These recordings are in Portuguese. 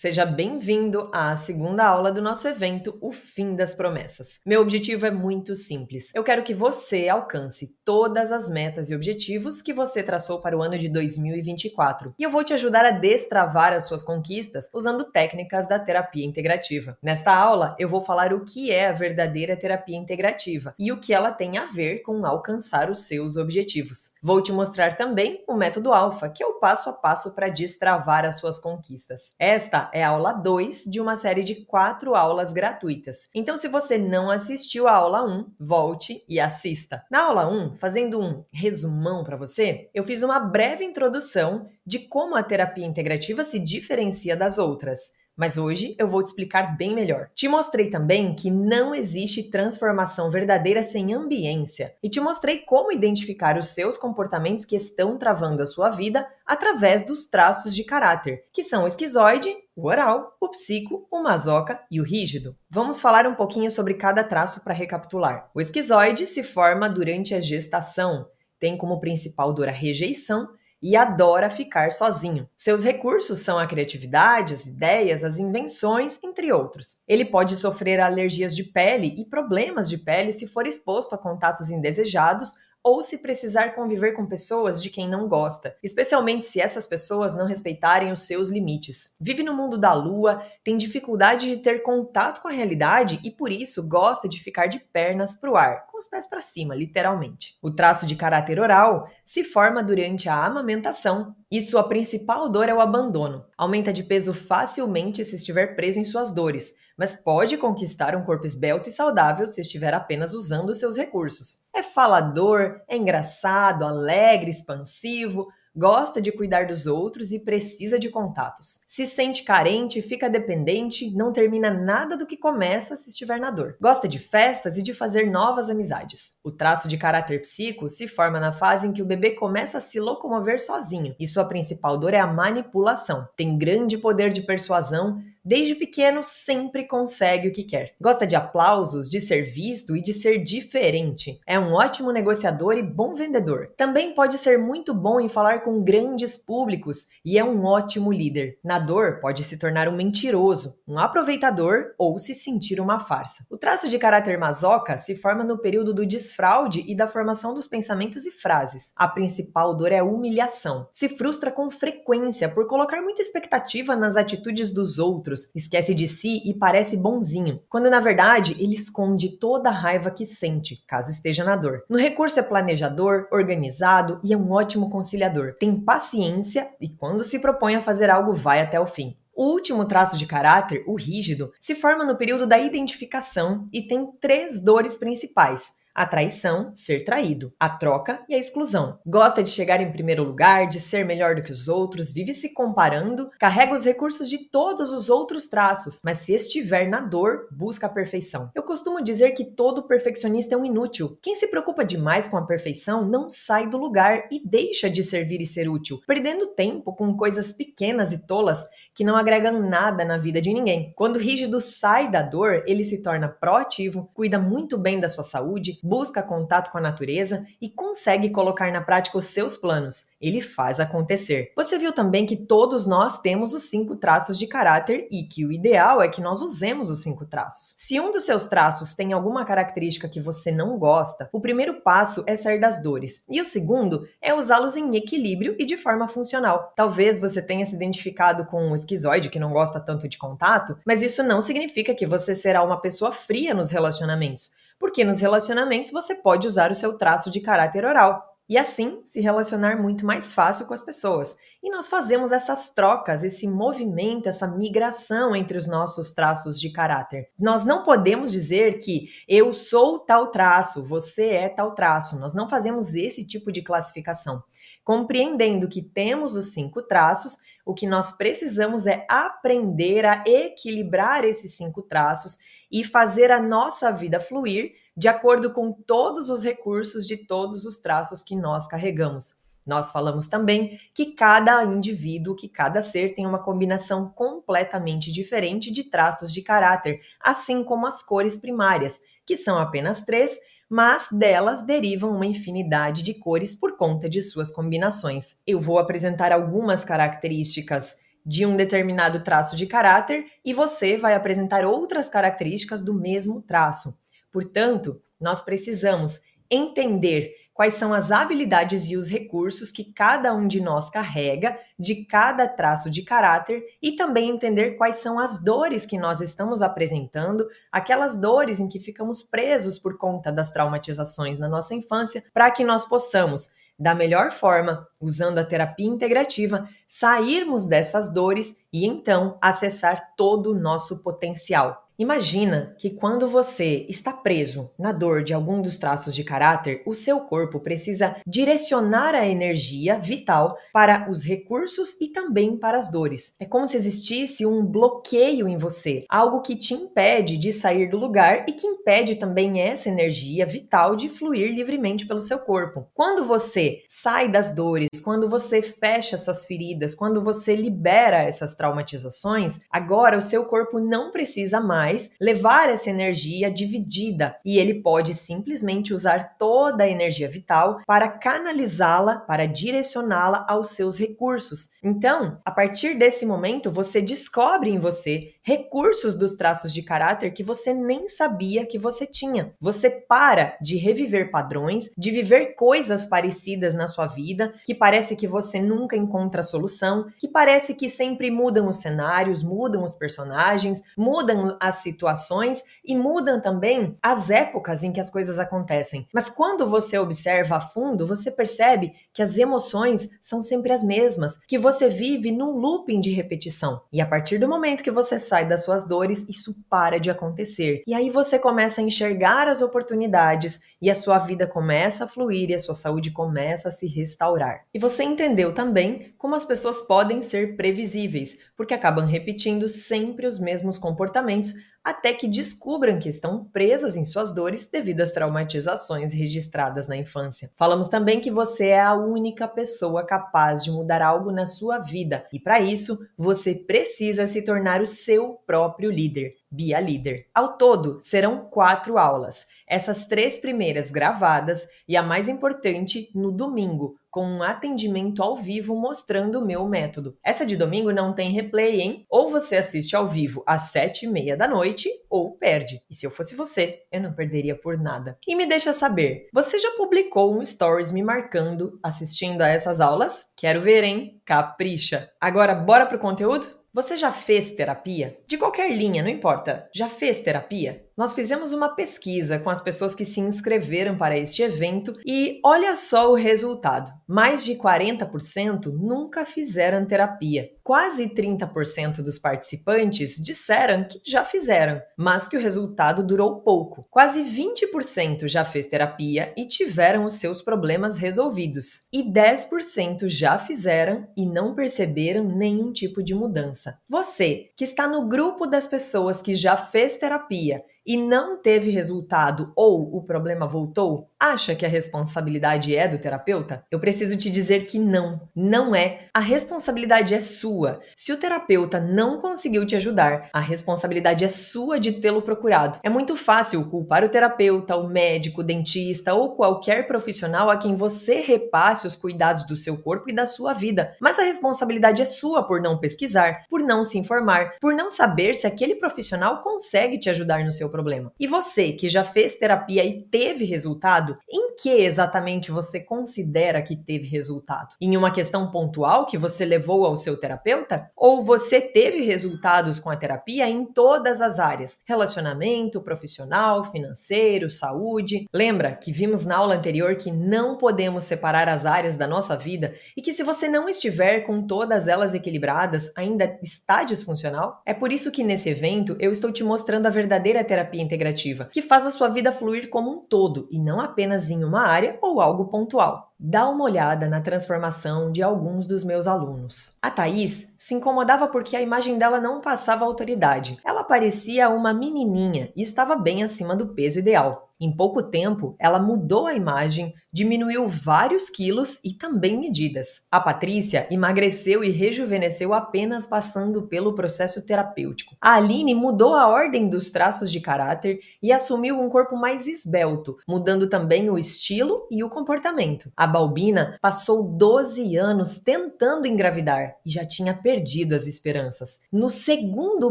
Seja bem-vindo à segunda aula do nosso evento O Fim das Promessas. Meu objetivo é muito simples. Eu quero que você alcance todas as metas e objetivos que você traçou para o ano de 2024. E eu vou te ajudar a destravar as suas conquistas usando técnicas da terapia integrativa. Nesta aula, eu vou falar o que é a verdadeira terapia integrativa e o que ela tem a ver com alcançar os seus objetivos. Vou te mostrar também o método Alpha, que é o passo a passo para destravar as suas conquistas. Esta é a aula 2 de uma série de quatro aulas gratuitas. Então, se você não assistiu a aula 1, volte e assista. Na aula 1, fazendo um resumão para você, eu fiz uma breve introdução de como a terapia integrativa se diferencia das outras. Mas hoje eu vou te explicar bem melhor. Te mostrei também que não existe transformação verdadeira sem ambiência e te mostrei como identificar os seus comportamentos que estão travando a sua vida através dos traços de caráter, que são o esquizoide, o oral, o psico, o masoca e o rígido. Vamos falar um pouquinho sobre cada traço para recapitular. O esquizoide se forma durante a gestação, tem como principal dor a rejeição e adora ficar sozinho. Seus recursos são a criatividade, as ideias, as invenções, entre outros. Ele pode sofrer alergias de pele e problemas de pele se for exposto a contatos indesejados ou se precisar conviver com pessoas de quem não gosta, especialmente se essas pessoas não respeitarem os seus limites. Vive no mundo da lua, tem dificuldade de ter contato com a realidade e por isso gosta de ficar de pernas para o ar, com os pés para cima, literalmente. O traço de caráter oral se forma durante a amamentação e sua principal dor é o abandono. Aumenta de peso facilmente se estiver preso em suas dores mas pode conquistar um corpo esbelto e saudável se estiver apenas usando seus recursos. É falador, é engraçado, alegre, expansivo, gosta de cuidar dos outros e precisa de contatos. Se sente carente, fica dependente, não termina nada do que começa se estiver na dor. Gosta de festas e de fazer novas amizades. O traço de caráter psico se forma na fase em que o bebê começa a se locomover sozinho e sua principal dor é a manipulação. Tem grande poder de persuasão, Desde pequeno, sempre consegue o que quer. Gosta de aplausos, de ser visto e de ser diferente. É um ótimo negociador e bom vendedor. Também pode ser muito bom em falar com grandes públicos e é um ótimo líder. Na dor, pode se tornar um mentiroso, um aproveitador ou se sentir uma farsa. O traço de caráter masoca se forma no período do desfraude e da formação dos pensamentos e frases. A principal dor é a humilhação. Se frustra com frequência por colocar muita expectativa nas atitudes dos outros outros, esquece de si e parece bonzinho, quando na verdade ele esconde toda a raiva que sente, caso esteja na dor. No recurso é planejador, organizado e é um ótimo conciliador. Tem paciência e quando se propõe a fazer algo vai até o fim. O último traço de caráter, o rígido, se forma no período da identificação e tem três dores principais: a traição, ser traído, a troca e a exclusão. Gosta de chegar em primeiro lugar, de ser melhor do que os outros, vive se comparando, carrega os recursos de todos os outros traços, mas se estiver na dor, busca a perfeição. Eu costumo dizer que todo perfeccionista é um inútil. Quem se preocupa demais com a perfeição não sai do lugar e deixa de servir e ser útil, perdendo tempo com coisas pequenas e tolas que não agregam nada na vida de ninguém. Quando o rígido sai da dor, ele se torna proativo, cuida muito bem da sua saúde, busca contato com a natureza e consegue colocar na prática os seus planos. Ele faz acontecer. Você viu também que todos nós temos os cinco traços de caráter e que o ideal é que nós usemos os cinco traços. Se um dos seus traços tem alguma característica que você não gosta, o primeiro passo é sair das dores e o segundo é usá-los em equilíbrio e de forma funcional. Talvez você tenha se identificado com um esquizoide que não gosta tanto de contato, mas isso não significa que você será uma pessoa fria nos relacionamentos porque nos relacionamentos você pode usar o seu traço de caráter oral e assim se relacionar muito mais fácil com as pessoas. E nós fazemos essas trocas, esse movimento, essa migração entre os nossos traços de caráter. Nós não podemos dizer que eu sou tal traço, você é tal traço. Nós não fazemos esse tipo de classificação. Compreendendo que temos os cinco traços, o que nós precisamos é aprender a equilibrar esses cinco traços e fazer a nossa vida fluir de acordo com todos os recursos de todos os traços que nós carregamos. Nós falamos também que cada indivíduo, que cada ser tem uma combinação completamente diferente de traços de caráter, assim como as cores primárias, que são apenas três, mas delas derivam uma infinidade de cores por conta de suas combinações. Eu vou apresentar algumas características de um determinado traço de caráter e você vai apresentar outras características do mesmo traço. Portanto, nós precisamos entender quais são as habilidades e os recursos que cada um de nós carrega de cada traço de caráter e também entender quais são as dores que nós estamos apresentando, aquelas dores em que ficamos presos por conta das traumatizações na nossa infância, para que nós possamos da melhor forma, usando a terapia integrativa, sairmos dessas dores e então acessar todo o nosso potencial. Imagina que quando você está preso na dor de algum dos traços de caráter, o seu corpo precisa direcionar a energia vital para os recursos e também para as dores. É como se existisse um bloqueio em você, algo que te impede de sair do lugar e que impede também essa energia vital de fluir livremente pelo seu corpo. Quando você sai das dores, quando você fecha essas feridas, quando você libera essas traumatizações, agora o seu corpo não precisa mais mais levar essa energia dividida e ele pode simplesmente usar toda a energia vital para canalizá-la, para direcioná-la aos seus recursos. Então, a partir desse momento, você descobre em você recursos dos traços de caráter que você nem sabia que você tinha. Você para de reviver padrões, de viver coisas parecidas na sua vida, que parece que você nunca encontra solução, que parece que sempre mudam os cenários, mudam os personagens, mudam as situações e mudam também as épocas em que as coisas acontecem. Mas quando você observa a fundo, você percebe que as emoções são sempre as mesmas, que você vive num looping de repetição. E a partir do momento que você sai das suas dores, isso para de acontecer. E aí você começa a enxergar as oportunidades e a sua vida começa a fluir e a sua saúde começa a se restaurar. E você entendeu também como as pessoas podem ser previsíveis, porque acabam repetindo sempre os mesmos comportamentos até que descubram que estão presas em suas dores devido às traumatizações registradas na infância. Falamos também que você é a única pessoa capaz de mudar algo na sua vida e para isso você precisa se tornar o seu próprio líder. Be a Líder. Ao todo, serão quatro aulas. Essas três primeiras gravadas e a mais importante no domingo, com um atendimento ao vivo mostrando o meu método. Essa de domingo não tem replay, hein? Ou você assiste ao vivo às sete e meia da noite, ou perde. E se eu fosse você, eu não perderia por nada. E me deixa saber, você já publicou um stories me marcando assistindo a essas aulas? Quero ver, hein? Capricha! Agora, bora pro conteúdo? Você já fez terapia? De qualquer linha, não importa. Já fez terapia? Nós fizemos uma pesquisa com as pessoas que se inscreveram para este evento e olha só o resultado. Mais de 40% nunca fizeram terapia. Quase 30% dos participantes disseram que já fizeram, mas que o resultado durou pouco. Quase 20% já fez terapia e tiveram os seus problemas resolvidos. E 10% já fizeram e não perceberam nenhum tipo de mudança. Você, que está no grupo das pessoas que já fez terapia e não teve resultado ou o problema voltou, acha que a responsabilidade é do terapeuta? Eu preciso te dizer que não, não é. A responsabilidade é sua. Se o terapeuta não conseguiu te ajudar, a responsabilidade é sua de tê-lo procurado. É muito fácil culpar o terapeuta, o médico, o dentista ou qualquer profissional a quem você repasse os cuidados do seu corpo e da sua vida. Mas a responsabilidade é sua por não pesquisar, por não se informar, por não saber se aquele profissional consegue te ajudar no seu problema. E você que já fez terapia e teve resultado, em que exatamente você considera que teve resultado? Em uma questão pontual que você levou ao seu terapeuta? Ou você teve resultados com a terapia em todas as áreas? Relacionamento, profissional, financeiro, saúde? Lembra que vimos na aula anterior que não podemos separar as áreas da nossa vida e que se você não estiver com todas elas equilibradas, ainda está disfuncional? É por isso que nesse evento eu estou te mostrando a verdadeira terapia terapia integrativa, que faz a sua vida fluir como um todo e não apenas em uma área ou algo pontual. Dá uma olhada na transformação de alguns dos meus alunos. A Thaís se incomodava porque a imagem dela não passava autoridade. Ela parecia uma menininha e estava bem acima do peso ideal. Em pouco tempo, ela mudou a imagem, diminuiu vários quilos e também medidas. A Patrícia emagreceu e rejuvenesceu apenas passando pelo processo terapêutico. A Aline mudou a ordem dos traços de caráter e assumiu um corpo mais esbelto, mudando também o estilo e o comportamento. A Balbina passou 12 anos tentando engravidar e já tinha perdido as esperanças. No segundo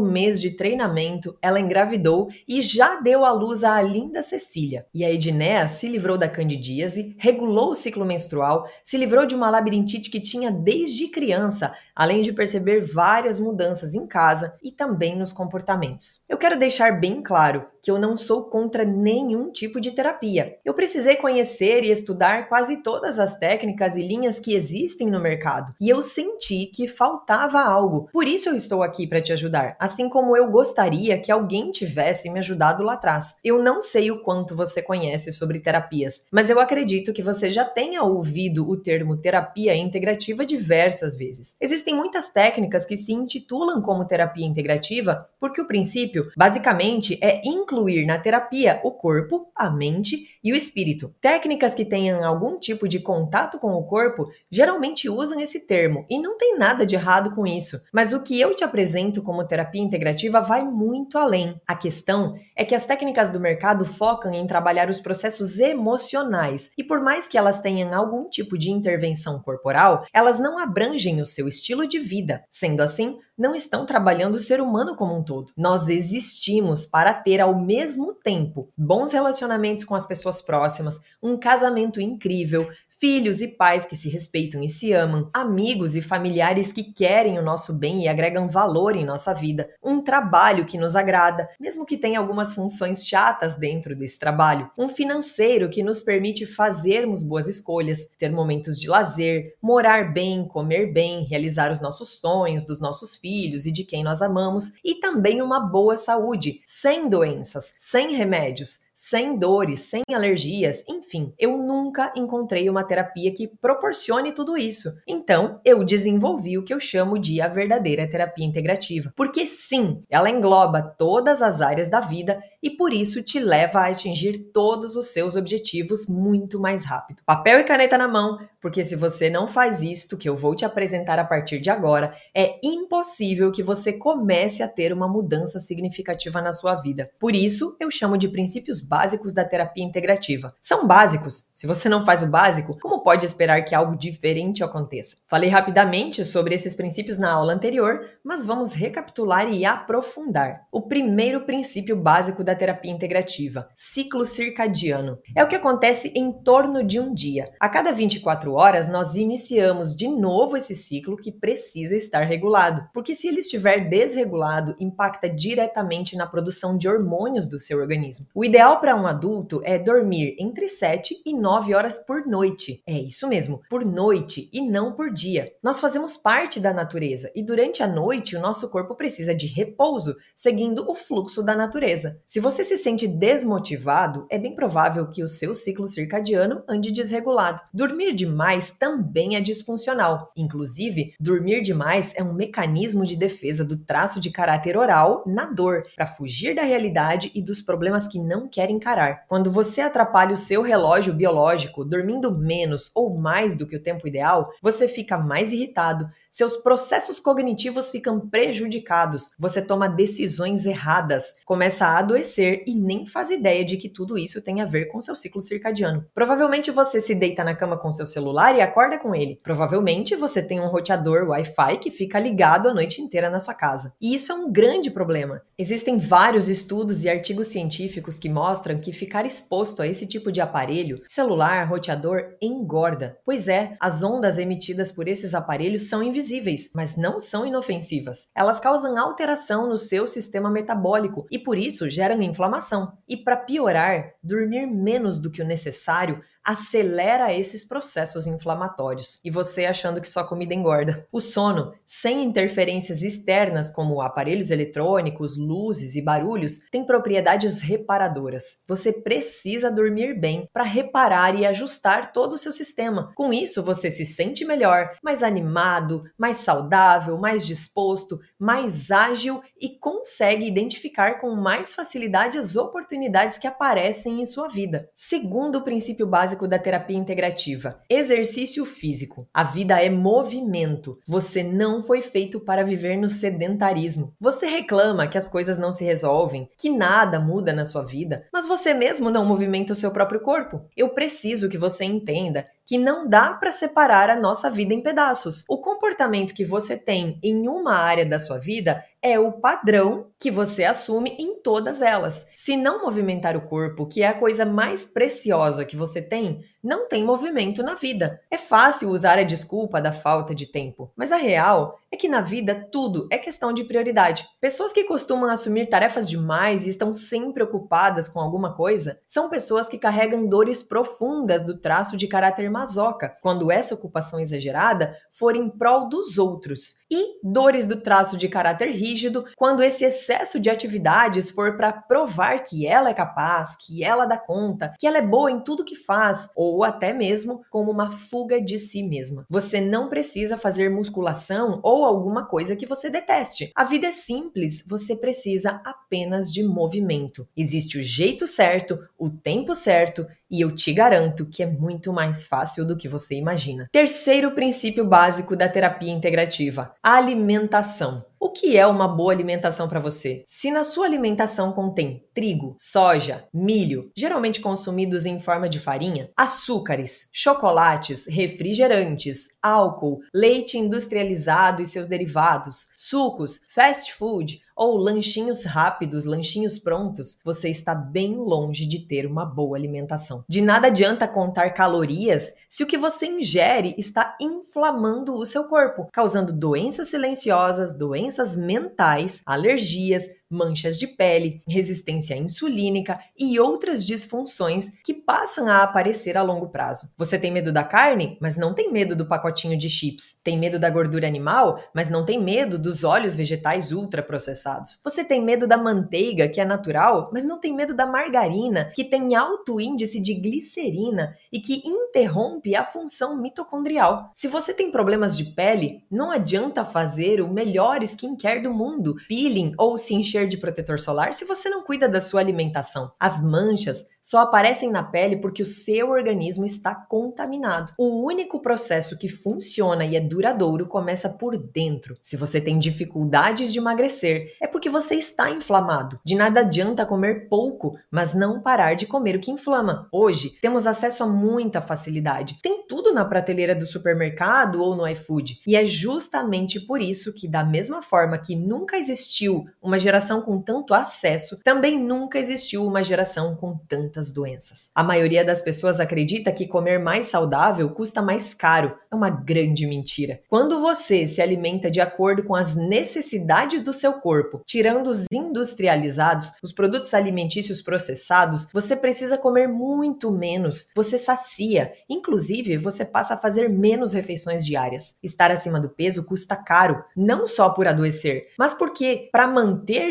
mês de treinamento, ela engravidou e já deu à luz a linda Cecília. E a Ednéa se livrou da candidíase regulou o ciclo menstrual, se livrou de uma labirintite que tinha desde criança, além de perceber várias mudanças em casa e também nos comportamentos. Eu quero deixar bem claro que eu não sou contra nenhum tipo de terapia. Eu precisei conhecer e estudar quase todas as técnicas e linhas que existem no mercado, e eu senti que faltava algo. Por isso eu estou aqui para te ajudar, assim como eu gostaria que alguém tivesse me ajudado lá atrás. Eu não sei o quanto você conhece sobre terapias, mas eu acredito que você já tenha ouvido o termo terapia integrativa diversas vezes. Existem muitas técnicas que se intitulam como terapia integrativa porque o princípio, basicamente, é incluir na terapia o corpo, a mente e o espírito. Técnicas que tenham algum tipo de contato com o corpo geralmente usam esse termo e não tem nada de errado com isso. Mas o que eu te apresento como terapia integrativa vai muito além. A questão é que as técnicas do mercado focam em trabalhar os processos emocionais e por mais que elas tenham algum tipo de intervenção corporal, elas não abrangem o seu estilo de vida. Sendo assim, não estão trabalhando o ser humano como um todo. Nós existimos para ter ao mesmo tempo bons relacionamentos com as pessoas próximas, um casamento incrível, filhos e pais que se respeitam e se amam, amigos e familiares que querem o nosso bem e agregam valor em nossa vida, um trabalho que nos agrada, mesmo que tenha algumas funções chatas dentro desse trabalho, um financeiro que nos permite fazermos boas escolhas, ter momentos de lazer, morar bem, comer bem, realizar os nossos sonhos dos nossos filhos e de quem nós amamos, e também uma boa saúde, sem doenças, sem remédios sem dores, sem alergias, enfim, eu nunca encontrei uma terapia que proporcione tudo isso. Então, eu desenvolvi o que eu chamo de a verdadeira terapia integrativa, porque sim, ela engloba todas as áreas da vida e por isso te leva a atingir todos os seus objetivos muito mais rápido. Papel e caneta na mão, porque se você não faz isto que eu vou te apresentar a partir de agora, é impossível que você comece a ter uma mudança significativa na sua vida. Por isso, eu chamo de princípios básicos da terapia integrativa. São básicos. Se você não faz o básico, como pode esperar que algo diferente aconteça? Falei rapidamente sobre esses princípios na aula anterior, mas vamos recapitular e aprofundar. O primeiro princípio básico da terapia integrativa, ciclo circadiano. É o que acontece em torno de um dia. A cada 24 horas, nós iniciamos de novo esse ciclo que precisa estar regulado, porque se ele estiver desregulado, impacta diretamente na produção de hormônios do seu organismo. O ideal para um adulto é dormir entre 7 e 9 horas por noite. É isso mesmo, por noite e não por dia. Nós fazemos parte da natureza e durante a noite o nosso corpo precisa de repouso, seguindo o fluxo da natureza. Se você se sente desmotivado, é bem provável que o seu ciclo circadiano ande desregulado. Dormir demais também é disfuncional. Inclusive, dormir demais é um mecanismo de defesa do traço de caráter oral na dor, para fugir da realidade e dos problemas que não quer encarar. Quando você atrapalha o seu relógio biológico, dormindo menos ou mais do que o tempo ideal, você fica mais irritado, seus processos cognitivos ficam prejudicados, você toma decisões erradas, começa a adoecer e nem faz ideia de que tudo isso tem a ver com seu ciclo circadiano. Provavelmente você se deita na cama com seu celular e acorda com ele. Provavelmente você tem um roteador Wi-Fi que fica ligado a noite inteira na sua casa. E isso é um grande problema. Existem vários estudos e artigos científicos que mostram que ficar exposto a esse tipo de aparelho, celular, roteador, engorda. Pois é, as ondas emitidas por esses aparelhos são invisíveis, mas não são inofensivas. Elas causam alteração no seu sistema metabólico e por isso geram inflamação. E para piorar, dormir menos do que o necessário acelera esses processos inflamatórios. E você achando que só comida engorda. O sono, sem interferências externas como aparelhos eletrônicos, luzes e barulhos, tem propriedades reparadoras. Você precisa dormir bem para reparar e ajustar todo o seu sistema. Com isso, você se sente melhor, mais animado, mais saudável, mais disposto, mais ágil e consegue identificar com mais facilidade as oportunidades que aparecem em sua vida. Segundo o princípio básico da terapia integrativa, exercício físico. A vida é movimento. Você não foi feito para viver no sedentarismo. Você reclama que as coisas não se resolvem, que nada muda na sua vida, mas você mesmo não movimenta o seu próprio corpo. Eu preciso que você entenda que não dá para separar a nossa vida em pedaços. O comportamento que você tem em uma área da sua vida é o padrão que você assume em todas elas. Se não movimentar o corpo, que é a coisa mais preciosa que você tem, não tem movimento na vida. É fácil usar a desculpa da falta de tempo, mas a real é que na vida tudo é questão de prioridade. Pessoas que costumam assumir tarefas demais e estão sempre ocupadas com alguma coisa são pessoas que carregam dores profundas do traço de caráter masoca, quando essa ocupação exagerada for em prol dos outros, e dores do traço de caráter rígido quando esse excesso de atividades for para provar que ela é capaz, que ela dá conta, que ela é boa em tudo que faz, ou até mesmo como uma fuga de si mesma. Você não precisa fazer musculação ou alguma coisa que você deteste. A vida é simples, você precisa apenas de movimento. Existe o jeito certo, o tempo certo e eu te garanto que é muito mais fácil do que você imagina. Terceiro princípio básico da terapia integrativa: alimentação. O que é uma boa alimentação para você? Se na sua alimentação contém trigo, soja, milho, geralmente consumidos em forma de farinha, açúcares, chocolates, refrigerantes, álcool, leite industrializado e seus derivados, sucos, fast food, ou lanchinhos rápidos, lanchinhos prontos, você está bem longe de ter uma boa alimentação. De nada adianta contar calorias se o que você ingere está inflamando o seu corpo, causando doenças silenciosas, doenças mentais, alergias, manchas de pele, resistência insulínica e outras disfunções que passam a aparecer a longo prazo. Você tem medo da carne, mas não tem medo do pacotinho de chips. Tem medo da gordura animal, mas não tem medo dos óleos vegetais ultraprocessados. Você tem medo da manteiga, que é natural, mas não tem medo da margarina, que tem alto índice de glicerina e que interrompe a função mitocondrial. Se você tem problemas de pele, não adianta fazer o melhor skincare do mundo, peeling ou se encher de protetor solar se você não cuida da sua alimentação. As manchas só aparecem na pele porque o seu organismo está contaminado. O único processo que funciona e é duradouro começa por dentro. Se você tem dificuldades de emagrecer, é porque você está inflamado. De nada adianta comer pouco, mas não parar de comer o que inflama. Hoje, temos acesso a muita facilidade. Tem tudo na prateleira do supermercado ou no iFood. E é justamente por isso que, da mesma forma que nunca existiu uma geração com tanto acesso, também nunca existiu uma geração com tantas doenças. A maioria das pessoas acredita que comer mais saudável custa mais caro. É uma grande mentira. Quando você se alimenta de acordo com as necessidades do seu corpo, tirando os industrializados, os produtos alimentícios processados, você precisa comer muito menos. Você sacia. Inclusive, você passa a fazer menos refeições diárias. Estar acima do peso custa caro, não só por adoecer, mas porque para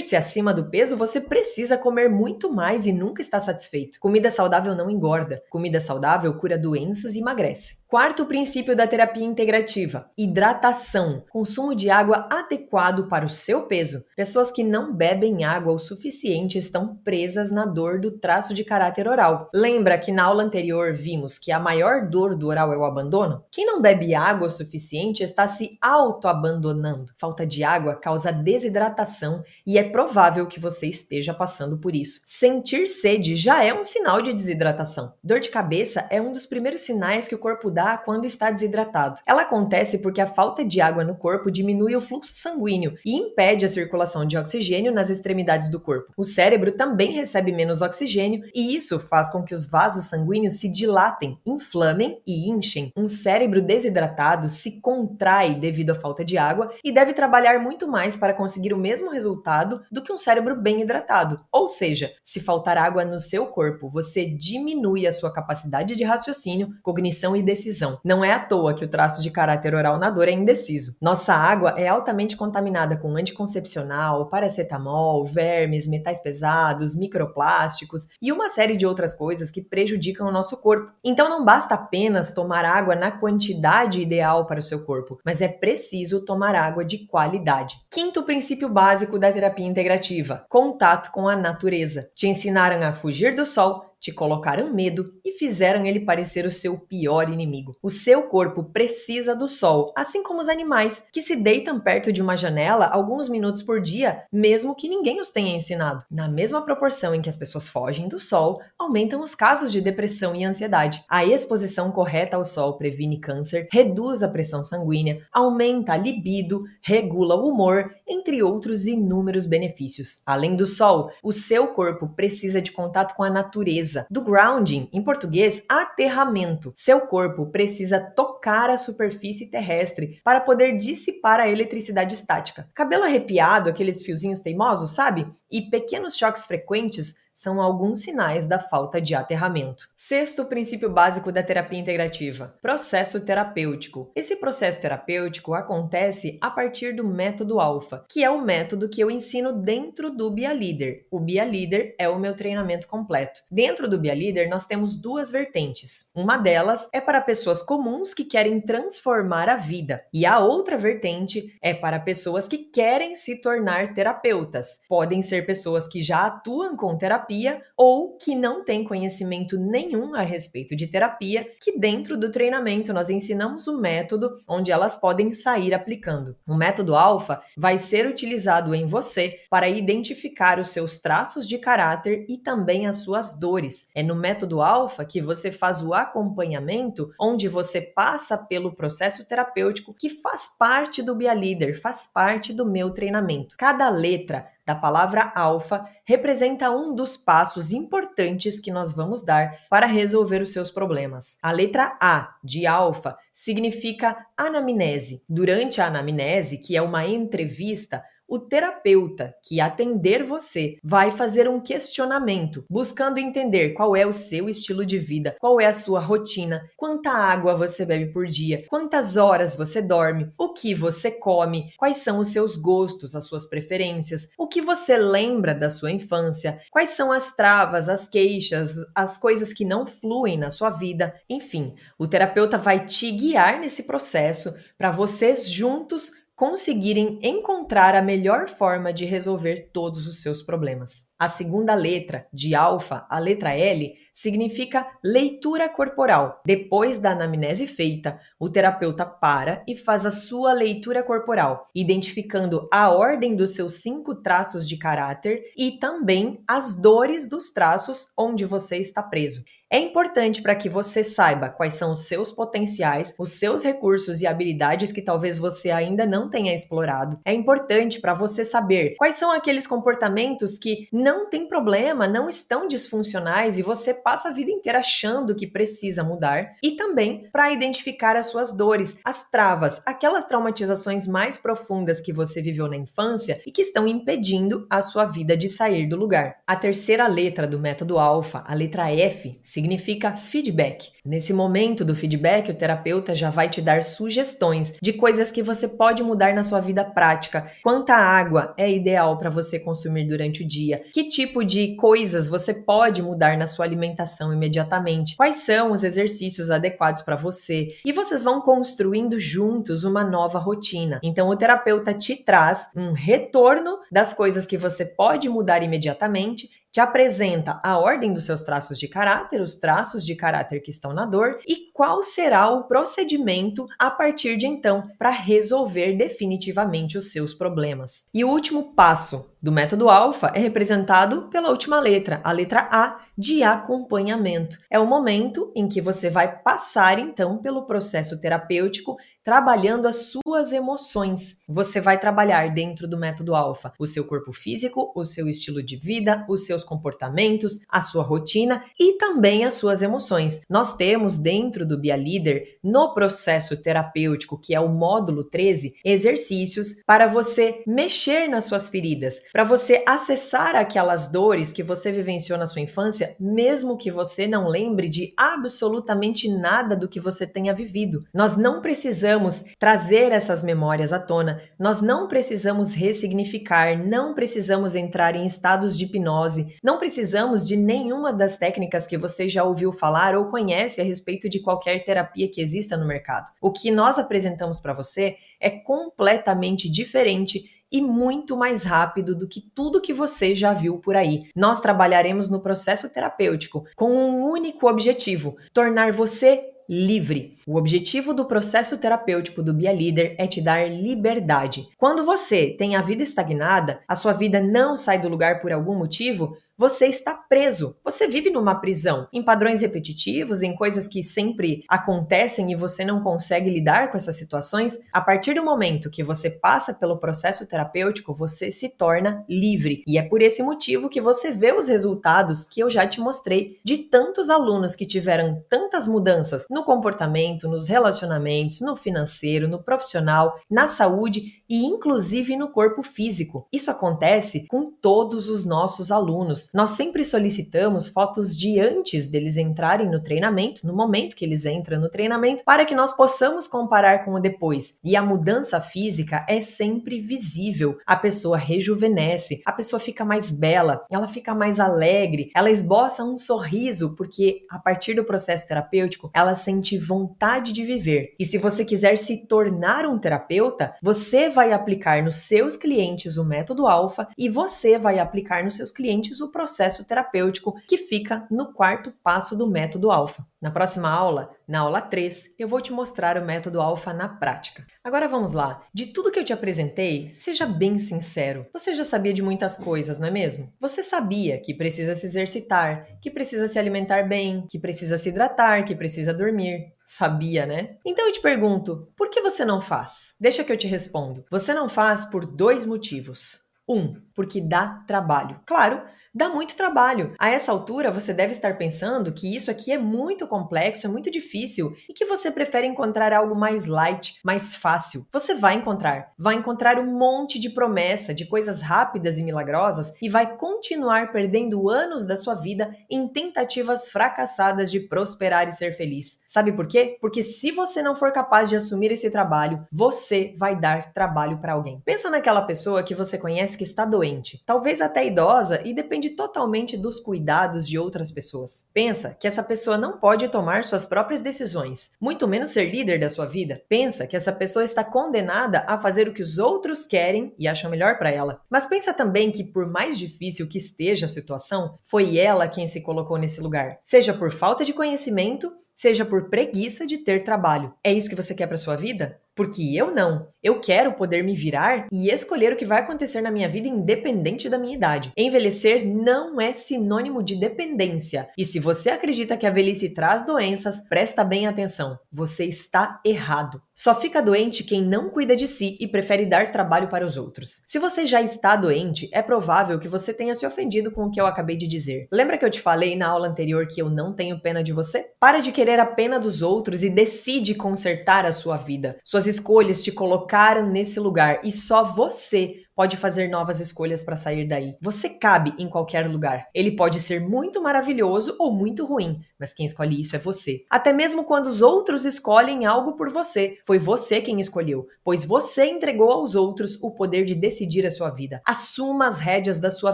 manter-se acima do peso você precisa comer muito mais e nunca está satisfeito. Comida saudável não engorda. Comida saudável cura doenças e emagrece. Quarto princípio da terapia integrativa: hidratação. Consumo de água adequado para o seu peso. Pessoas que não bebem água o suficiente estão presas na dor do traço de caráter oral. Lembra que na aula anterior vimos que a maior dor do oral é o abandono? Quem não bebe água o suficiente está se auto-abandonando. Falta de água causa desidratação e é provável que você esteja passando por isso. Sentir sede já é um sinal de desidratação. Dor de cabeça é um dos primeiros sinais que o corpo quando está desidratado. Ela acontece porque a falta de água no corpo diminui o fluxo sanguíneo e impede a circulação de oxigênio nas extremidades do corpo. O cérebro também recebe menos oxigênio e isso faz com que os vasos sanguíneos se dilatem, inflamem e inchem. Um cérebro desidratado se contrai devido à falta de água e deve trabalhar muito mais para conseguir o mesmo resultado do que um cérebro bem hidratado. Ou seja, se faltar água no seu corpo, você diminui a sua capacidade de raciocínio, cognição e decisão. Não é à toa que o traço de caráter oral na dor é indeciso. Nossa água é altamente contaminada com anticoncepcional, paracetamol, vermes, metais pesados, microplásticos e uma série de outras coisas que prejudicam o nosso corpo. Então não basta apenas tomar água na quantidade ideal para o seu corpo, mas é preciso tomar água de qualidade. Quinto princípio básico da terapia integrativa: contato com a natureza. Te ensinaram a fugir do sol, te colocaram medo e fizeram ele parecer o seu pior inimigo. O seu corpo precisa do sol, assim como os animais, que se deitam perto de uma janela alguns minutos por dia, mesmo que ninguém os tenha ensinado. Na mesma proporção em que as pessoas fogem do sol, aumentam os casos de depressão e ansiedade. A exposição correta ao sol previne câncer, reduz a pressão sanguínea, aumenta a libido, regula o humor, entre outros inúmeros benefícios. Além do sol, o seu corpo precisa de contato com a natureza do grounding, em português, aterramento. Seu corpo precisa tocar a superfície terrestre para poder dissipar a eletricidade estática. Cabelo arrepiado, aqueles fiozinhos teimosos, sabe? E pequenos choques frequentes são alguns sinais da falta de aterramento. Sexto princípio básico da terapia integrativa: processo terapêutico. Esse processo terapêutico acontece a partir do método alfa, que é o método que eu ensino dentro do Bia Leader. O Bia Leader é o meu treinamento completo. Dentro do Bia Leader nós temos duas vertentes. Uma delas é para pessoas comuns que querem transformar a vida, e a outra vertente é para pessoas que querem se tornar terapeutas. Podem ser pessoas que já atuam com terapia terapia ou que não tem conhecimento nenhum a respeito de terapia, que dentro do treinamento nós ensinamos o método onde elas podem sair aplicando. O método alfa vai ser utilizado em você para identificar os seus traços de caráter e também as suas dores. É no método alfa que você faz o acompanhamento, onde você passa pelo processo terapêutico que faz parte do Bia Leader, faz parte do meu treinamento. Cada letra da palavra alfa representa um dos passos importantes que nós vamos dar para resolver os seus problemas. A letra A de alfa significa anamnese. Durante a anamnese, que é uma entrevista, o terapeuta que atender você vai fazer um questionamento, buscando entender qual é o seu estilo de vida, qual é a sua rotina, quanta água você bebe por dia, quantas horas você dorme, o que você come, quais são os seus gostos, as suas preferências, o que você lembra da sua infância, quais são as travas, as queixas, as coisas que não fluem na sua vida, enfim, o terapeuta vai te guiar nesse processo para vocês juntos conseguirem encontrar a melhor forma de resolver todos os seus problemas. A segunda letra de alfa, a letra L, significa leitura corporal. Depois da anamnese feita, o terapeuta para e faz a sua leitura corporal, identificando a ordem dos seus cinco traços de caráter e também as dores dos traços onde você está preso. É importante para que você saiba quais são os seus potenciais, os seus recursos e habilidades que talvez você ainda não tenha explorado. É importante para você saber quais são aqueles comportamentos que não tem problema, não estão disfuncionais e você passa a vida inteira achando que precisa mudar. E também para identificar as suas dores, as travas, aquelas traumatizações mais profundas que você viveu na infância e que estão impedindo a sua vida de sair do lugar. A terceira letra do método alfa, a letra F, significa feedback. Nesse momento do feedback, o terapeuta já vai te dar sugestões de coisas que você pode mudar na sua vida prática. Quanta água é ideal para você consumir durante o dia? Que tipo de coisas você pode mudar na sua alimentação imediatamente? Quais são os exercícios adequados para você? E vocês vão construindo juntos uma nova rotina. Então, o terapeuta te traz um retorno das coisas que você pode mudar imediatamente te apresenta a ordem dos seus traços de caráter, os traços de caráter que estão na dor e qual será o procedimento a partir de então para resolver definitivamente os seus problemas. E o último passo do método alfa é representado pela última letra, a letra A de acompanhamento. É o momento em que você vai passar então pelo processo terapêutico trabalhando as suas emoções. Você vai trabalhar dentro do método alfa o seu corpo físico, o seu estilo de vida, os seus comportamentos, a sua rotina e também as suas emoções. Nós temos dentro do Bia Leader, no processo terapêutico, que é o módulo 13, exercícios para você mexer nas suas feridas, para você acessar aquelas dores que você vivenciou na sua infância, mesmo que você não lembre de absolutamente nada do que você tenha vivido. Nós não precisamos trazer essas memórias à tona, nós não precisamos ressignificar, não precisamos entrar em estados de hipnose, não precisamos de nenhuma das técnicas que você já ouviu falar ou conhece a respeito de qualquer terapia que exista no mercado. O que nós apresentamos para você é completamente diferente e muito mais rápido do que tudo que você já viu por aí. Nós trabalharemos no processo terapêutico com um único objetivo: tornar você livre. O objetivo do processo terapêutico do Bia Leader é te dar liberdade. Quando você tem a vida estagnada, a sua vida não sai do lugar por algum motivo, você está preso. Você vive numa prisão, em padrões repetitivos, em coisas que sempre acontecem e você não consegue lidar com essas situações. A partir do momento que você passa pelo processo terapêutico, você se torna livre. E é por esse motivo que você vê os resultados que eu já te mostrei de tantos alunos que tiveram tantas mudanças no comportamento, nos relacionamentos, no financeiro, no profissional, na saúde e inclusive no corpo físico. Isso acontece com todos os nossos alunos. Nós sempre solicitamos fotos de antes deles entrarem no treinamento, no momento que eles entram no treinamento, para que nós possamos comparar com o depois. E a mudança física é sempre visível. A pessoa rejuvenesce, a pessoa fica mais bela, ela fica mais alegre, ela esboça um sorriso, porque a partir do processo terapêutico, ela sente vontade de viver. E se você quiser se tornar um terapeuta, você vai aplicar nos seus clientes o método alfa e você vai aplicar nos seus clientes o processo terapêutico que fica no quarto passo do método alfa. Na próxima aula, na aula 3, eu vou te mostrar o método alfa na prática. Agora vamos lá. De tudo que eu te apresentei, seja bem sincero. Você já sabia de muitas coisas, não é mesmo? Você sabia que precisa se exercitar, que precisa se alimentar bem, que precisa se hidratar, que precisa dormir. Sabia, né? Então eu te pergunto, por que você não faz? Deixa que eu te respondo. Você não faz por dois motivos. Um, porque dá trabalho. Claro, dá muito trabalho. A essa altura, você deve estar pensando que isso aqui é muito complexo, é muito difícil e que você prefere encontrar algo mais light, mais fácil. Você vai encontrar. Vai encontrar um monte de promessa, de coisas rápidas e milagrosas e vai continuar perdendo anos da sua vida em tentativas fracassadas de prosperar e ser feliz. Sabe por quê? Porque se você não for capaz de assumir esse trabalho, você vai dar trabalho para alguém. Pensa naquela pessoa que você conhece que está doente, talvez até idosa e depende depende totalmente dos cuidados de outras pessoas. Pensa que essa pessoa não pode tomar suas próprias decisões, muito menos ser líder da sua vida. Pensa que essa pessoa está condenada a fazer o que os outros querem e acham melhor para ela. Mas pensa também que, por mais difícil que esteja a situação, foi ela quem se colocou nesse lugar, seja por falta de conhecimento, seja por preguiça de ter trabalho. É isso que você quer para sua vida? Porque eu não. Eu quero poder me virar e escolher o que vai acontecer na minha vida independente da minha idade. Envelhecer não é sinônimo de dependência. E se você acredita que a velhice traz doenças, presta bem atenção. Você está errado. Só fica doente quem não cuida de si e prefere dar trabalho para os outros. Se você já está doente, é provável que você tenha se ofendido com o que eu acabei de dizer. Lembra que eu te falei na aula anterior que eu não tenho pena de você? Para de querer a pena dos outros e decide consertar a sua vida. Suas escolhas te colocaram nesse lugar. E só você pode fazer novas escolhas para sair daí. Você cabe em qualquer lugar. Ele pode ser muito maravilhoso ou muito ruim, mas quem escolhe isso é você. Até mesmo quando os outros escolhem algo por você, foi você quem escolheu, pois você entregou aos outros o poder de decidir a sua vida. Assuma as rédeas da sua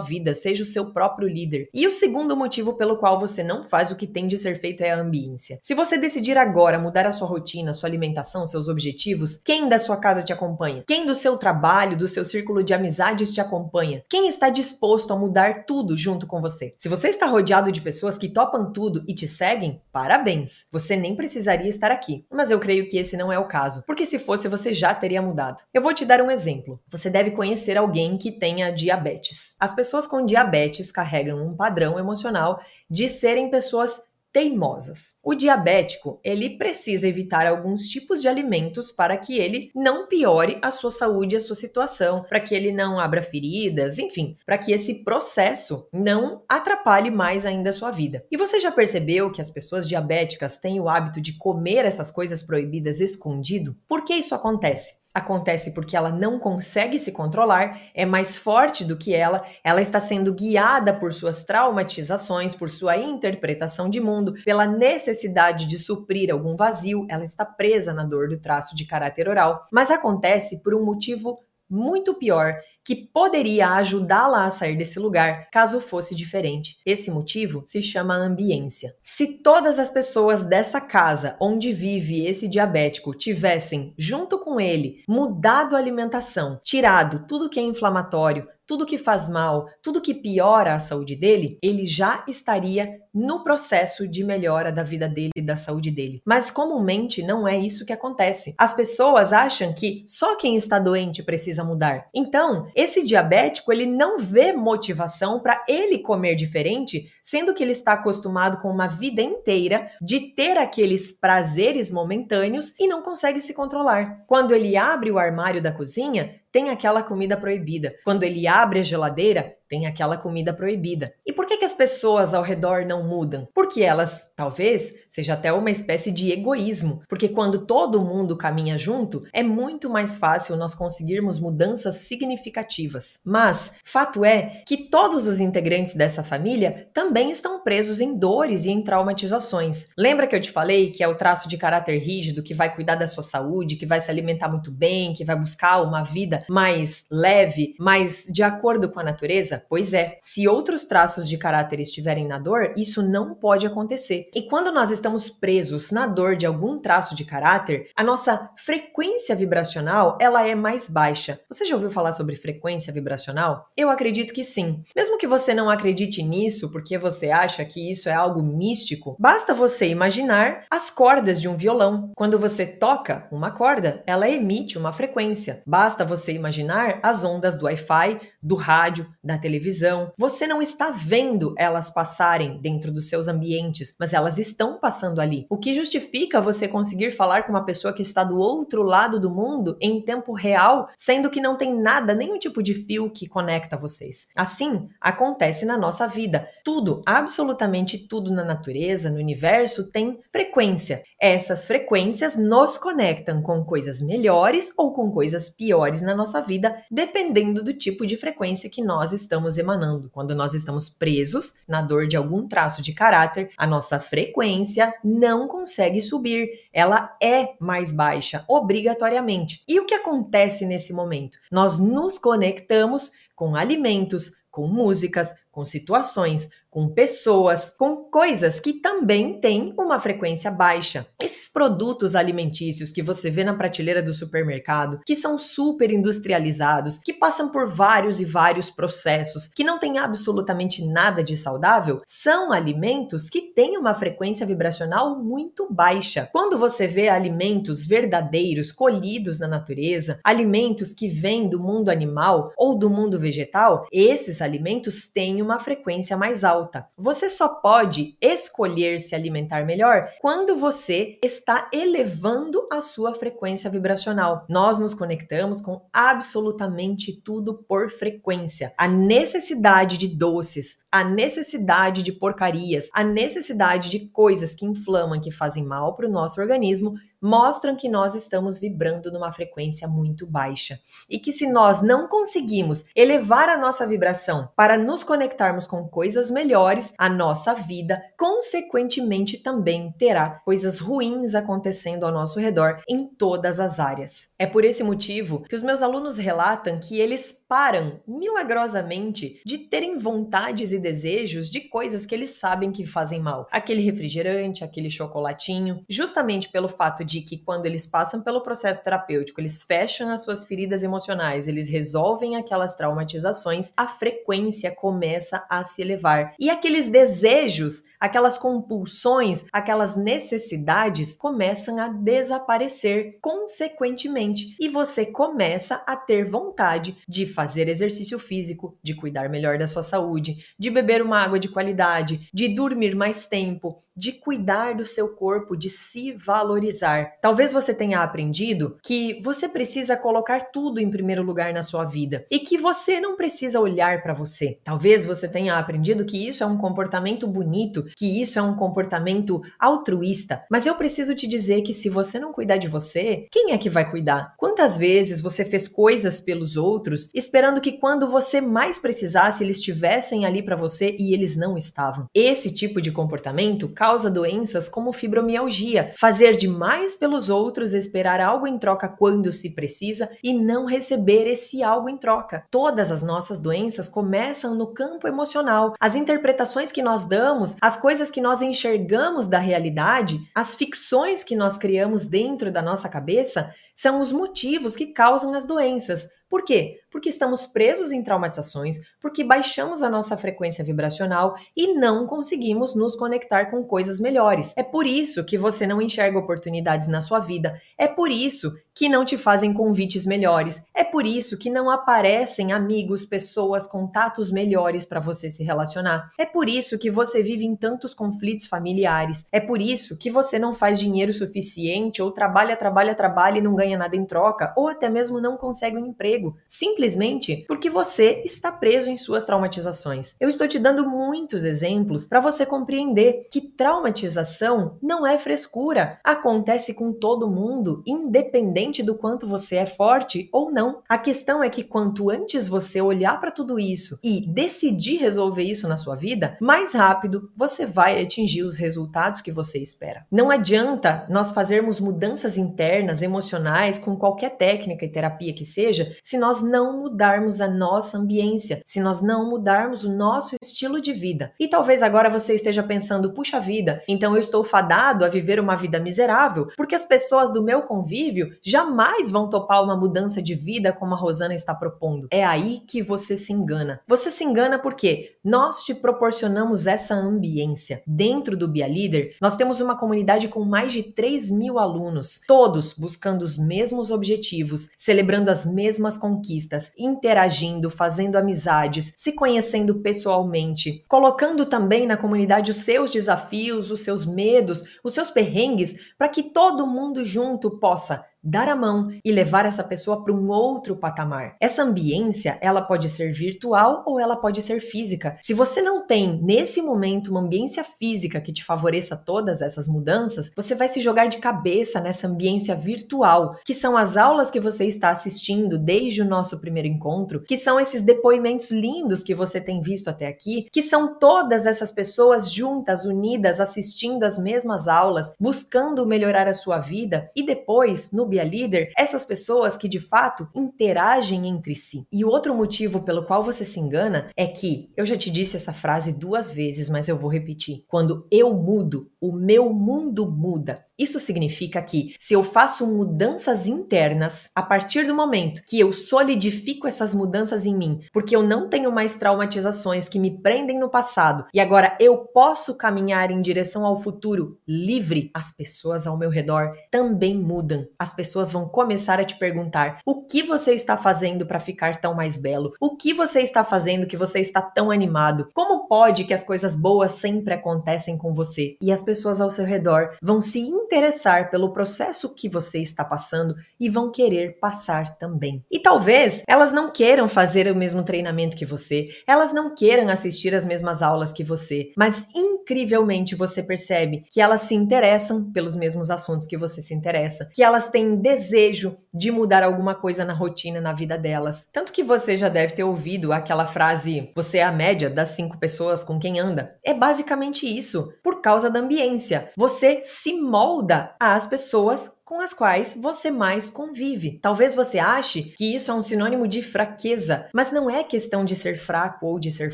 vida, seja o seu próprio líder. E o segundo motivo pelo qual você não faz o que tem de ser feito é a ambiência. Se você decidir agora mudar a sua rotina, sua alimentação, seus objetivos, quem da sua casa te acompanha? Quem do seu trabalho, do seu círculo de amizades te acompanha? Quem está disposto a mudar tudo junto com você? Se você está rodeado de pessoas que topam tudo e te seguem, parabéns! Você nem precisaria estar aqui. Mas eu creio que esse não é o caso, porque se fosse você já teria mudado. Eu vou te dar um exemplo. Você deve conhecer alguém que tenha diabetes. As pessoas com diabetes carregam um padrão emocional de serem pessoas teimosas. O diabético, ele precisa evitar alguns tipos de alimentos para que ele não piore a sua saúde, a sua situação, para que ele não abra feridas, enfim, para que esse processo não atrapalhe mais ainda a sua vida. E você já percebeu que as pessoas diabéticas têm o hábito de comer essas coisas proibidas escondido? Por que isso acontece? Acontece porque ela não consegue se controlar, é mais forte do que ela, ela está sendo guiada por suas traumatizações, por sua interpretação de mundo, pela necessidade de suprir algum vazio, ela está presa na dor do traço de caráter oral. Mas acontece por um motivo muito pior que poderia ajudá-la a sair desse lugar caso fosse diferente. Esse motivo se chama ambiência. Se todas as pessoas dessa casa onde vive esse diabético tivessem, junto com ele, mudado a alimentação, tirado tudo que é inflamatório, tudo que faz mal, tudo que piora a saúde dele, ele já estaria no processo de melhora da vida dele e da saúde dele. Mas comumente não é isso que acontece. As pessoas acham que só quem está doente precisa mudar. Então, esse diabético, ele não vê motivação para ele comer diferente, sendo que ele está acostumado com uma vida inteira de ter aqueles prazeres momentâneos e não consegue se controlar. Quando ele abre o armário da cozinha, tem aquela comida proibida. Quando ele abre a geladeira, tem aquela comida proibida. E por que, que as pessoas ao redor não mudam? Porque elas, talvez, seja até uma espécie de egoísmo. Porque quando todo mundo caminha junto, é muito mais fácil nós conseguirmos mudanças significativas. Mas, fato é que todos os integrantes dessa família também estão presos em dores e em traumatizações. Lembra que eu te falei que é o traço de caráter rígido que vai cuidar da sua saúde, que vai se alimentar muito bem, que vai buscar uma vida mais leve, mais de acordo com a natureza? Pois é, se outros traços de caráter estiverem na dor, isso não pode acontecer. E quando nós estamos presos na dor de algum traço de caráter, a nossa frequência vibracional, ela é mais baixa. Você já ouviu falar sobre frequência vibracional? Eu acredito que sim. Mesmo que você não acredite nisso porque você acha que isso é algo místico, basta você imaginar as cordas de um violão. Quando você toca uma corda, ela emite uma frequência. Basta você imaginar as ondas do Wi-Fi, do rádio, da televisão. Você não está vendo elas passarem dentro dos seus ambientes, mas elas estão passando ali. O que justifica você conseguir falar com uma pessoa que está do outro lado do mundo em tempo real, sendo que não tem nada, nenhum tipo de fio que conecta vocês. Assim, acontece na nossa vida. Tudo, absolutamente tudo na natureza, no universo, tem frequência. Essas frequências nos conectam com coisas melhores ou com coisas piores na nossa vida, dependendo do tipo de frequência que nós estamos emanando. Quando nós estamos presos na dor de algum traço de caráter, a nossa frequência não consegue subir, ela é mais baixa, obrigatoriamente. E o que acontece nesse momento? Nós nos conectamos com alimentos, com músicas, com situações, com pessoas, com coisas que também têm uma frequência baixa. Esses produtos alimentícios que você vê na prateleira do supermercado, que são super industrializados, que passam por vários e vários processos, que não têm absolutamente nada de saudável, são alimentos que têm uma frequência vibracional muito baixa. Quando você vê alimentos verdadeiros colhidos na natureza, alimentos que vêm do mundo animal ou do mundo vegetal, esses alimentos têm uma frequência mais alta. Você só pode escolher se alimentar melhor quando você está elevando a sua frequência vibracional. Nós nos conectamos com absolutamente tudo por frequência. A necessidade de doces, a necessidade de porcarias, a necessidade de coisas que inflamam, que fazem mal para o nosso organismo mostram que nós estamos vibrando numa frequência muito baixa e que se nós não conseguimos elevar a nossa vibração para nos conectarmos com coisas melhores, a nossa vida consequentemente também terá coisas ruins acontecendo ao nosso redor em todas as áreas. É por esse motivo que os meus alunos relatam que eles param milagrosamente de terem vontades e desejos de coisas que eles sabem que fazem mal. Aquele refrigerante, aquele chocolatinho, justamente pelo fato de que quando eles passam pelo processo terapêutico, eles fecham as suas feridas emocionais, eles resolvem aquelas traumatizações, a frequência começa a se elevar. E aqueles desejos aquelas compulsões, aquelas necessidades começam a desaparecer consequentemente e você começa a ter vontade de fazer exercício físico, de cuidar melhor da sua saúde, de beber uma água de qualidade, de dormir mais tempo, de cuidar do seu corpo, de se valorizar. Talvez você tenha aprendido que você precisa colocar tudo em primeiro lugar na sua vida e que você não precisa olhar para você. Talvez você tenha aprendido que isso é um comportamento bonito, que isso é um comportamento altruísta, mas eu preciso te dizer que se você não cuidar de você, quem é que vai cuidar? Quantas vezes você fez coisas pelos outros esperando que quando você mais precisasse eles estivessem ali para você e eles não estavam? Esse tipo de comportamento causa doenças como fibromialgia, fazer demais pelos outros, esperar algo em troca quando se precisa e não receber esse algo em troca. Todas as nossas doenças começam no campo emocional. As interpretações que nós damos, as coisas que nós enxergamos da realidade, as ficções que nós criamos dentro da nossa cabeça são os motivos que causam as doenças. Por quê? Porque estamos presos em traumatizações, porque baixamos a nossa frequência vibracional e não conseguimos nos conectar com coisas melhores. É por isso que você não enxerga oportunidades na sua vida. É por isso que não te fazem convites melhores. É por isso que não aparecem amigos, pessoas, contatos melhores para você se relacionar. É por isso que você vive em tantos conflitos familiares. É por isso que você não faz dinheiro suficiente ou trabalha, trabalha, trabalha e não ganha nada em troca, ou até mesmo não consegue um emprego, simplesmente porque você está preso em suas traumatizações. Eu estou te dando muitos exemplos para você compreender que traumatização não é frescura, acontece com todo mundo, independente do quanto você é forte ou não. A questão é que quanto antes você olhar para tudo isso e decidir resolver isso na sua vida, mais rápido você vai atingir os resultados que você espera. Não adianta nós fazermos mudanças internas, emocionais, com qualquer técnica e terapia que seja, se nós não mudarmos a nossa ambiência, se nós não mudarmos o nosso estilo de vida. E talvez agora você esteja pensando, puxa vida, então eu estou fadado a viver uma vida miserável, porque as pessoas do meu convívio jamais vão topar uma mudança de vida como a Rosana está propondo. É aí que você se engana. Você se engana porque nós te proporcionamos essa ambiência. Dentro do Bia Leader, nós temos uma comunidade com mais de 3 mil alunos, todos buscando os mesmos objetivos, celebrando as mesmas conquistas, interagindo, fazendo amizades, se conhecendo pessoalmente, colocando também na comunidade os seus desafios, os seus medos, os seus perrengues, para que todo mundo junto possa dar a mão e levar essa pessoa para um outro patamar. Essa ambiência, ela pode ser virtual ou ela pode ser física. Se você não tem nesse momento uma ambiência física que te favoreça todas essas mudanças, você vai se jogar de cabeça nessa ambiência virtual, que são as aulas que você está assistindo desde o nosso primeiro encontro, que são esses depoimentos lindos que você tem visto até aqui, que são todas essas pessoas juntas, unidas, assistindo as mesmas aulas, buscando melhorar a sua vida e depois no Bia Líder, essas pessoas que de fato interagem entre si. E outro motivo pelo qual você se engana é que eu já te disse essa frase duas vezes, mas eu vou repetir. Quando eu mudo, o meu mundo muda. Isso significa que, se eu faço mudanças internas, a partir do momento que eu solidifico essas mudanças em mim, porque eu não tenho mais traumatizações que me prendem no passado e agora eu posso caminhar em direção ao futuro livre, as pessoas ao meu redor também mudam. As pessoas vão começar a te perguntar: o que você está fazendo para ficar tão mais belo? O que você está fazendo que você está tão animado? Como pode que as coisas boas sempre acontecem com você? E as pessoas ao seu redor vão se interessar pelo processo que você está passando e vão querer passar também. E talvez elas não queiram fazer o mesmo treinamento que você, elas não queiram assistir as mesmas aulas que você, mas incrivelmente você percebe que elas se interessam pelos mesmos assuntos que você se interessa, que elas têm desejo de mudar alguma coisa na rotina, na vida delas. Tanto que você já deve ter ouvido aquela frase: você é a média das cinco pessoas com quem anda. É basicamente isso, por causa da ambiência. Você se molda às pessoas com as quais você mais convive. Talvez você ache que isso é um sinônimo de fraqueza, mas não é questão de ser fraco ou de ser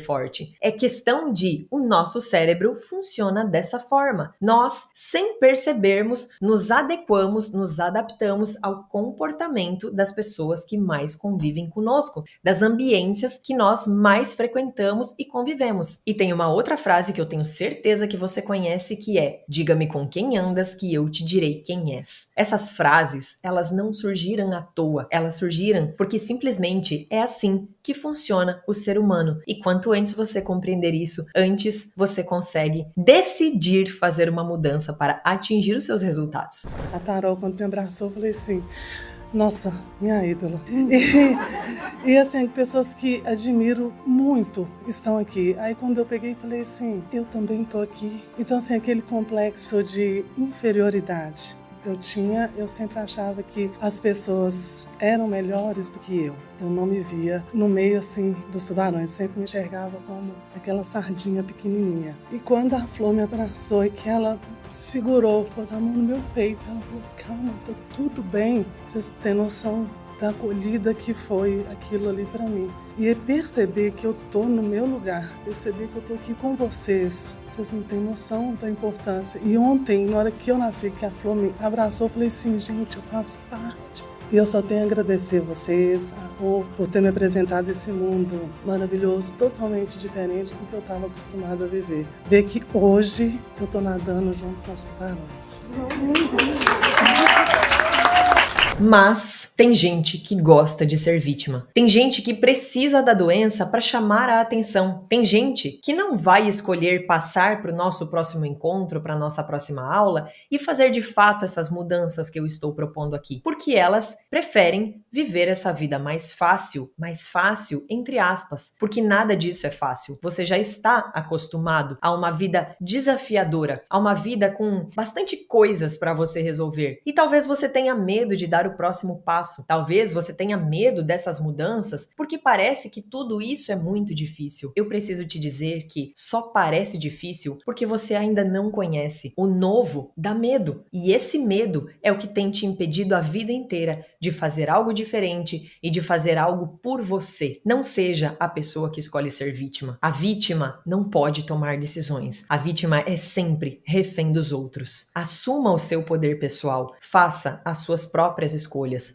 forte. É questão de o nosso cérebro funciona dessa forma. Nós, sem percebermos, nos adequamos, nos adaptamos ao comportamento das pessoas que mais convivem conosco, das ambiências que nós mais frequentamos e convivemos. E tem uma outra frase que eu tenho certeza que você conhece que é: diga-me com quem andas que eu te direi quem és. Essas frases, elas não surgiram à toa, elas surgiram porque simplesmente é assim que funciona o ser humano. E quanto antes você compreender isso, antes você consegue decidir fazer uma mudança para atingir os seus resultados. A Tarol, quando me abraçou, eu falei assim: nossa, minha ídola. E, e, assim, pessoas que admiro muito estão aqui. Aí quando eu peguei, falei assim, eu também tô aqui. Então assim, aquele complexo de inferioridade eu tinha, eu sempre achava que as pessoas eram melhores do que eu. Eu não me via no meio assim dos tubarões, sempre me enxergava como aquela sardinha pequenininha. E quando a Flor me abraçou e que ela segurou, pôs a mão no meu peito, ela falou: "Calma, tá tudo bem. Vocês têm noção da acolhida que foi aquilo ali para mim. E é perceber que eu tô no meu lugar, perceber que eu tô aqui com vocês. Vocês não têm noção da importância. E ontem, na hora que eu nasci, que a Flor me abraçou, eu falei assim, gente, eu faço parte. E eu só tenho a agradecer vocês, a Rô, por ter me apresentado esse mundo maravilhoso, totalmente diferente do que eu estava acostumada a viver. Ver que hoje eu tô nadando junto com os tubarões. Mas tem gente que gosta de ser vítima. Tem gente que precisa da doença para chamar a atenção. Tem gente que não vai escolher passar para o nosso próximo encontro, para nossa próxima aula e fazer de fato essas mudanças que eu estou propondo aqui, porque elas preferem viver essa vida mais fácil, mais fácil entre aspas, porque nada disso é fácil. Você já está acostumado a uma vida desafiadora, a uma vida com bastante coisas para você resolver. E talvez você tenha medo de dar o próximo passo. Talvez você tenha medo dessas mudanças porque parece que tudo isso é muito difícil. Eu preciso te dizer que só parece difícil porque você ainda não conhece. O novo dá medo. E esse medo é o que tem te impedido a vida inteira de fazer algo diferente e de fazer algo por você. Não seja a pessoa que escolhe ser vítima. A vítima não pode tomar decisões. A vítima é sempre refém dos outros. Assuma o seu poder pessoal. Faça as suas próprias escolhas,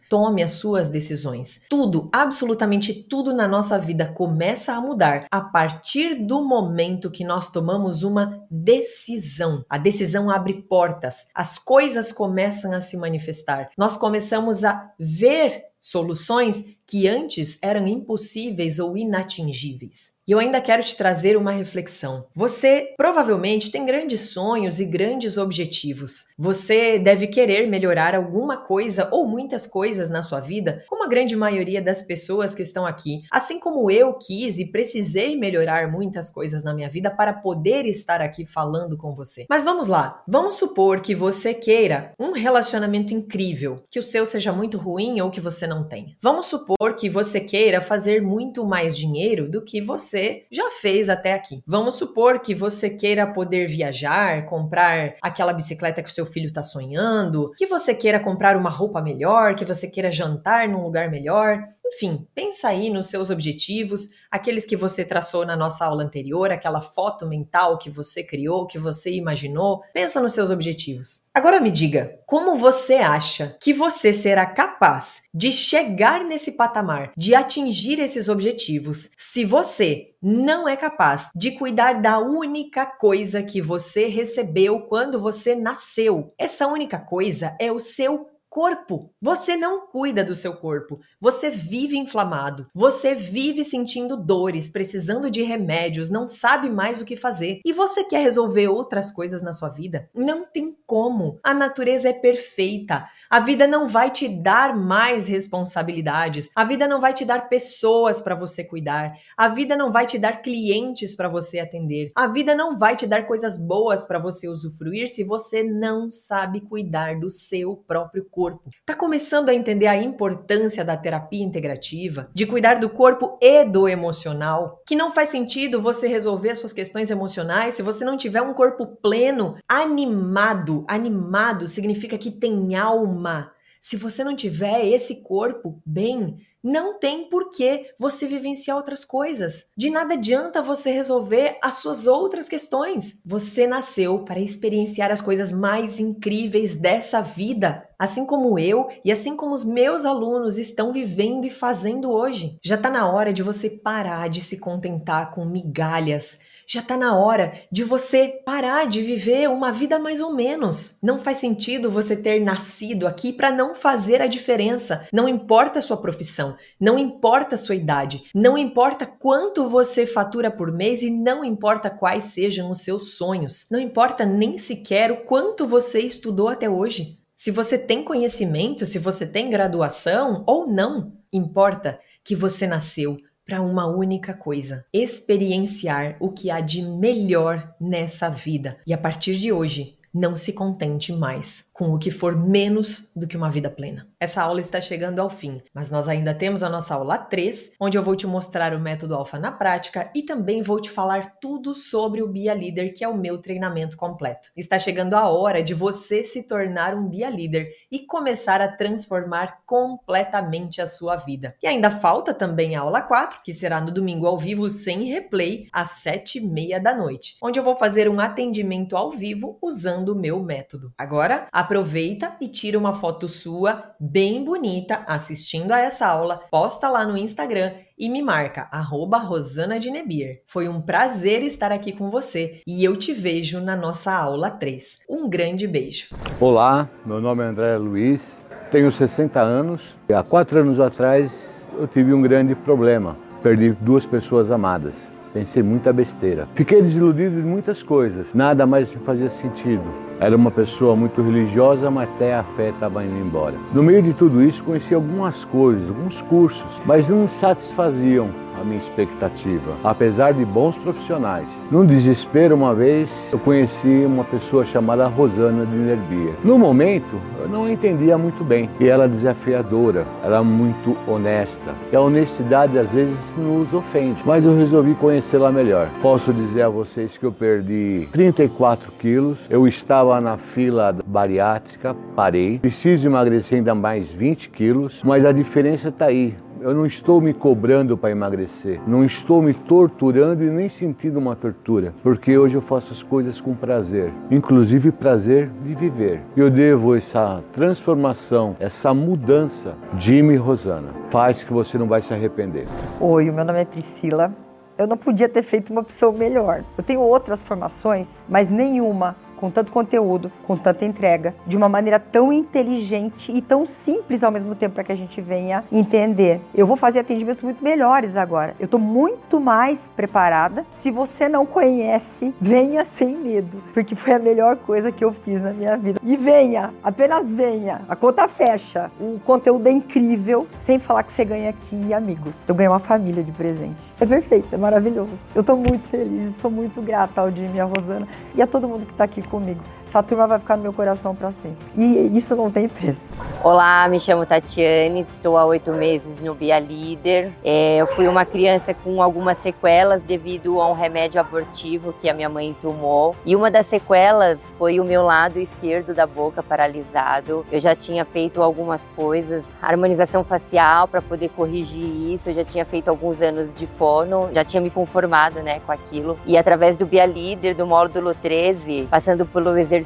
tome as suas decisões. Tudo, absolutamente tudo na nossa vida começa a mudar a partir do momento que nós tomamos uma decisão. A decisão abre portas, as coisas começam a se manifestar. Nós começamos a ver soluções que antes eram impossíveis ou inatingíveis. E eu ainda quero te trazer uma reflexão. Você provavelmente tem grandes sonhos e grandes objetivos. Você deve querer melhorar alguma coisa ou muitas coisas na sua vida, como a grande maioria das pessoas que estão aqui. Assim como eu quis e precisei melhorar muitas coisas na minha vida para poder estar aqui falando com você. Mas vamos lá. Vamos supor que você queira um relacionamento incrível, que o seu seja muito ruim ou que você não tenha. Vamos supor que você queira fazer muito mais dinheiro do que você já fez até aqui. Vamos supor que você queira poder viajar, comprar aquela bicicleta que o seu filho está sonhando, que você queira comprar uma roupa melhor, que você queira jantar num lugar melhor. Enfim, pensa aí nos seus objetivos, aqueles que você traçou na nossa aula anterior, aquela foto mental que você criou, que você imaginou. Pensa nos seus objetivos. Agora me diga, como você acha que você será capaz de chegar nesse patamar, de atingir esses objetivos, se você não é capaz de cuidar da única coisa que você recebeu quando você nasceu? Essa única coisa é o seu corpo. Você não cuida do seu corpo. Você vive inflamado. Você vive sentindo dores, precisando de remédios, não sabe mais o que fazer. E você quer resolver outras coisas na sua vida? Não tem como. A natureza é perfeita. A vida não vai te dar mais responsabilidades. A vida não vai te dar pessoas para você cuidar. A vida não vai te dar clientes para você atender. A vida não vai te dar coisas boas para você usufruir se você não sabe cuidar do seu próprio corpo. Tá começando a entender a importância da terapia integrativa, de cuidar do corpo e do emocional? Que não faz sentido você resolver as suas questões emocionais se você não tiver um corpo pleno, animado. Animado significa que tem alma alma. Se você não tiver esse corpo bem, não tem por que você vivenciar outras coisas. De nada adianta você resolver as suas outras questões. Você nasceu para experienciar as coisas mais incríveis dessa vida, assim como eu e assim como os meus alunos estão vivendo e fazendo hoje. Já está na hora de você parar de se contentar com migalhas Já está na hora de você parar de viver uma vida mais ou menos. Não faz sentido você ter nascido aqui para não fazer a diferença. Não importa a sua profissão, não importa a sua idade, não importa quanto você fatura por mês e não importa quais sejam os seus sonhos. Não importa nem sequer o quanto você estudou até hoje. Se você tem conhecimento, se você tem graduação ou não, importa que você nasceu para uma única coisa: experienciar o que há de melhor nessa vida. E a partir de hoje, não se contente mais com o que for menos do que uma vida plena. Essa aula está chegando ao fim, mas nós ainda temos a nossa aula 3, onde eu vou te mostrar o método alfa na prática e também vou te falar tudo sobre o Bia Leader, que é o meu treinamento completo. Está chegando a hora de você se tornar um Bia Leader e começar a transformar completamente a sua vida. E ainda falta também a aula 4, que será no domingo ao vivo sem replay, às 7 e meia da noite, onde eu vou fazer um atendimento ao vivo usando o meu método. Agora, aproveita e tira uma foto sua bem bonita assistindo a essa aula, posta lá no Instagram e me marca, arroba Rosana de Nebir. Foi um prazer estar aqui com você e eu te vejo na nossa aula 3. Um grande beijo. Olá, meu nome é André Luiz, tenho 60 anos. Há quatro anos atrás eu tive um grande problema. Perdi duas pessoas amadas. Pensei muita besteira. Fiquei desiludido de muitas coisas. Nada mais me fazia sentido. Era uma pessoa muito religiosa, mas até a fé estava indo embora. No meio de tudo isso, conheci algumas coisas, alguns cursos, mas não satisfaziam a minha expectativa, apesar de bons profissionais. Num desespero, uma vez, eu conheci uma pessoa chamada Rosana de Nerbia. No momento, eu não entendia muito bem e ela é desafiadora, ela é muito honesta. E a honestidade às vezes nos ofende, mas eu resolvi conhecê-la melhor. Posso dizer a vocês que eu perdi 34 quilos, eu estava na fila bariátrica, parei, preciso emagrecer ainda mais 20 quilos, mas a diferença está aí. Eu não estou me cobrando para emagrecer, não estou me torturando e nem sentindo uma tortura, porque hoje eu faço as coisas com prazer, inclusive prazer de viver. Eu devo essa transformação, essa mudança, Jimmy e Rosana. Faz que você não vai se arrepender. Oi, o meu nome é Priscila. Eu não podia ter feito uma opção melhor. Eu tenho outras formações, mas nenhuma com tanto conteúdo, com tanta entrega, de uma maneira tão inteligente e tão simples ao mesmo tempo para que a gente venha entender. Eu vou fazer atendimentos muito melhores agora. Eu estou muito mais preparada. Se você não conhece, venha sem medo, porque foi a melhor coisa que eu fiz na minha vida. E venha, apenas venha. A conta fecha. O conteúdo é incrível, sem falar que você ganha aqui amigos. Eu ganhei uma família de presente. É perfeito, é maravilhoso. Eu estou muito feliz sou muito grata ao Jimmy e à Rosana e a todo mundo que está aqui comigo. Essa turma vai ficar no meu coração para sempre. E isso não tem preço. Olá, me chamo Tatiane, estou há oito meses no Bia Líder. É, eu fui uma criança com algumas sequelas devido a um remédio abortivo que a minha mãe tomou. E uma das sequelas foi o meu lado esquerdo da boca paralisado. Eu já tinha feito algumas coisas, harmonização facial para poder corrigir isso. Eu já tinha feito alguns anos de fono, já tinha me conformado né, com aquilo. E através do Bia Líder, do módulo 13, passando pelo exercício,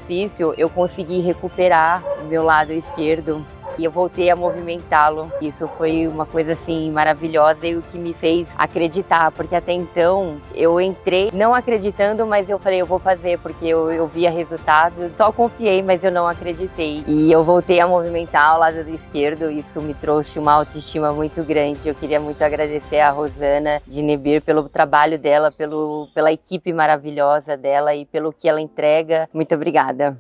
eu consegui recuperar meu lado esquerdo e eu voltei a movimentá-lo. Isso foi uma coisa assim maravilhosa e o que me fez acreditar, porque até então eu entrei não acreditando, mas eu falei, eu vou fazer, porque eu, eu via resultado, só confiei, mas eu não acreditei. E eu voltei a movimentar ao lado do esquerdo, isso me trouxe uma autoestima muito grande. Eu queria muito agradecer a Rosana de Nebir pelo trabalho dela, pelo, pela equipe maravilhosa dela e pelo que ela entrega. Muito obrigada.